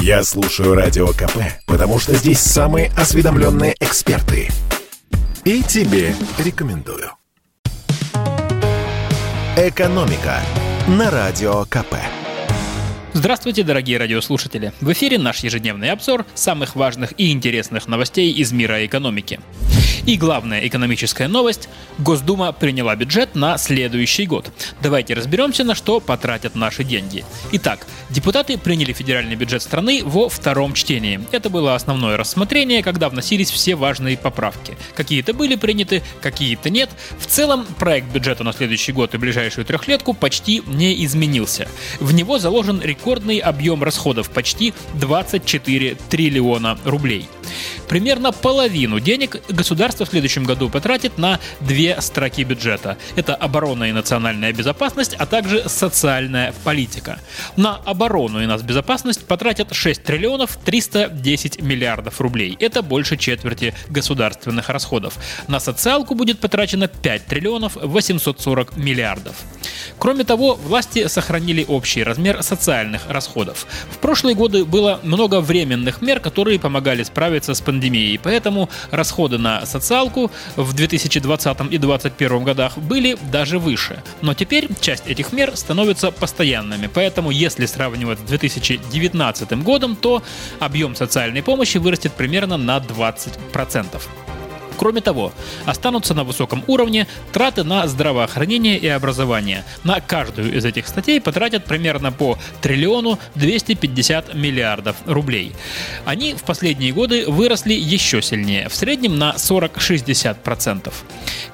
Я слушаю Радио КП, потому что здесь самые осведомленные эксперты. И тебе рекомендую. «Экономика» на Радио КП. Здравствуйте, дорогие радиослушатели! В эфире наш ежедневный обзор самых важных и интересных новостей из мира экономики. И главная экономическая новость – Госдума приняла бюджет на следующий год. Давайте разберемся, на что потратят наши деньги. Итак, депутаты приняли федеральный бюджет страны во втором чтении. Это было основное рассмотрение, когда вносились все важные поправки. Какие-то были приняты, какие-то нет. В целом, проект бюджета на следующий год и ближайшую трехлетку почти не изменился. В него заложен рекордный объем расходов – почти 24 триллиона рублей. Примерно половину денег государство в следующем году потратит на две строки бюджета. Это оборона и национальная безопасность, а также социальная политика. На оборону и нацбезопасность потратят 6 триллионов 310 миллиардов рублей. Это больше четверти государственных расходов. На социалку будет потрачено 5 триллионов 840 миллиардов. Кроме того, власти сохранили общий размер социальных расходов. В прошлые годы было много временных мер, которые помогали справиться с пандемией, поэтому расходы на социалку в 2020 и 2021 годах были даже выше. Но теперь часть этих мер становится постоянными, поэтому если сравнивать с 2019 годом, то объем социальной помощи вырастет примерно на 20%. Кроме того, останутся на высоком уровне траты на здравоохранение и образование. На каждую из этих статей потратят примерно по триллиону 250 миллиардов рублей. Они в последние годы выросли еще сильнее, в среднем на 40-60%.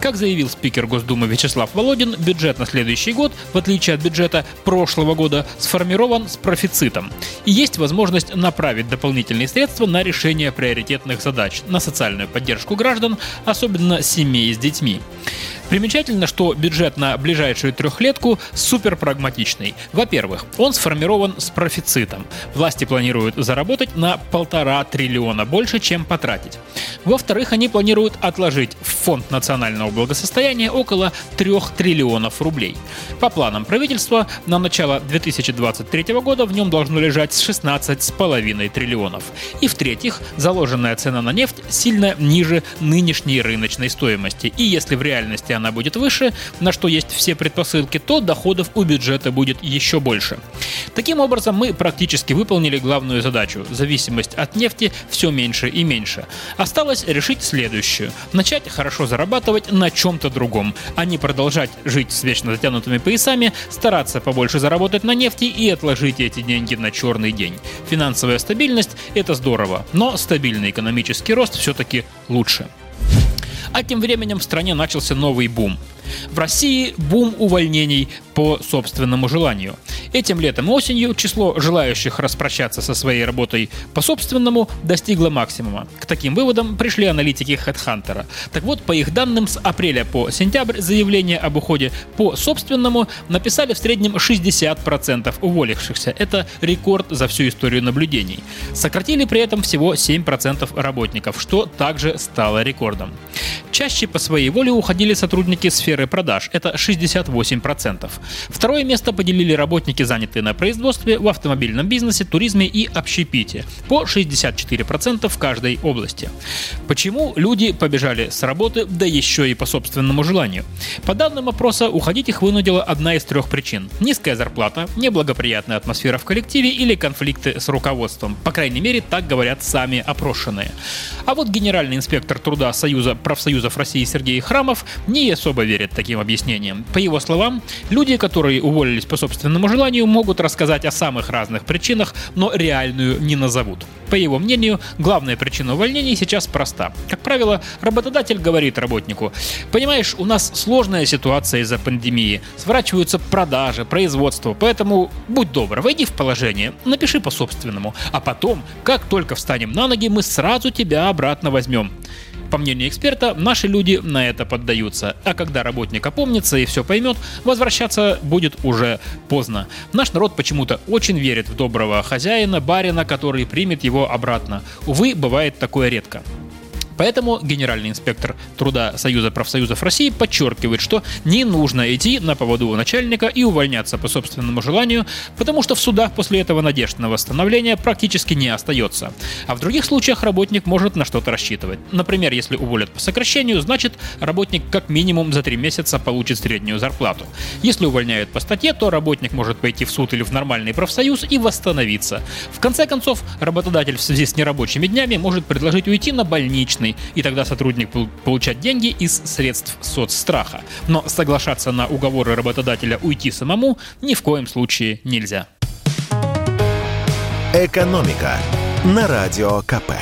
Как заявил спикер Госдумы Вячеслав Володин, бюджет на следующий год, в отличие от бюджета прошлого года, сформирован с профицитом. И есть возможность направить дополнительные средства на решение приоритетных задач, на социальную поддержку граждан, особенно семей с детьми. Примечательно, что бюджет на ближайшую трехлетку супер прагматичный. Во-первых, он сформирован с профицитом. Власти планируют заработать на полтора триллиона больше, чем потратить. Во-вторых, они планируют отложить в фонд национального благосостояния около 3 триллионов рублей. По планам правительства, на начало 2023 года в нем должно лежать 16,5 триллионов. И в-третьих, заложенная цена на нефть сильно ниже нынешней рыночной стоимости. И если в реальности она будет выше, на что есть все предпосылки, то доходов у бюджета будет еще больше. Таким образом, мы практически выполнили главную задачу. Зависимость от нефти все меньше и меньше. Осталось решить следующую. Начать хорошо зарабатывать на чем-то другом, а не продолжать жить с вечно затянутыми поясами, стараться побольше заработать на нефти и отложить эти деньги на черный день. Финансовая стабильность – это здорово, но стабильный экономический рост все-таки лучше. А тем временем в стране начался новый бум. В России бум увольнений по собственному желанию. Этим летом и осенью число желающих распрощаться со своей работой по собственному достигло максимума. К таким выводам пришли аналитики HeadHunter. Так вот, по их данным, с апреля по сентябрь заявление об уходе по собственному написали в среднем 60% уволившихся. Это рекорд за всю историю наблюдений. Сократили при этом всего 7% работников, что также стало рекордом. Чаще по своей воле уходили сотрудники сферы продаж, это 68%. Второе место поделили работники, занятые на производстве, в автомобильном бизнесе, туризме и общепите, по 64% в каждой области. Почему люди побежали с работы, да еще и по собственному желанию? По данным опроса, уходить их вынудила одна из трех причин. Низкая зарплата, неблагоприятная атмосфера в коллективе или конфликты с руководством. По крайней мере, так говорят сами опрошенные. А вот генеральный инспектор труда Союза профсоюзов России Сергей Храмов не особо верит таким объяснениям. По его словам, люди, которые уволились по собственному желанию, могут рассказать о самых разных причинах, но реальную не назовут. По его мнению, главная причина увольнений сейчас проста. Как правило, работодатель говорит работнику, понимаешь, у нас сложная ситуация из-за пандемии, сворачиваются продажи, производство, поэтому будь добр, войди в положение, напиши по собственному, а потом, как только встанем на ноги, мы сразу тебя обратно возьмем. По мнению эксперта, наши люди на это поддаются, а когда работник опомнится и все поймет, возвращаться будет уже поздно. Наш народ почему-то очень верит в доброго хозяина, барина, который примет его обратно. Увы, бывает такое редко. Поэтому генеральный инспектор труда Союза профсоюзов России подчеркивает, что не нужно идти на поводу у начальника и увольняться по собственному желанию, потому что в судах после этого надежд на восстановление практически не остается. А в других случаях работник может на что-то рассчитывать. Например, если уволят по сокращению, значит работник как минимум за три месяца получит среднюю зарплату. Если увольняют по статье, то работник может пойти в суд или в нормальный профсоюз и восстановиться. В конце концов, работодатель в связи с нерабочими днями может предложить уйти на больничный, и тогда сотрудник будет получать деньги из средств соцстраха. Но соглашаться на уговоры работодателя уйти самому ни в коем случае нельзя. «Экономика» на Радио КП.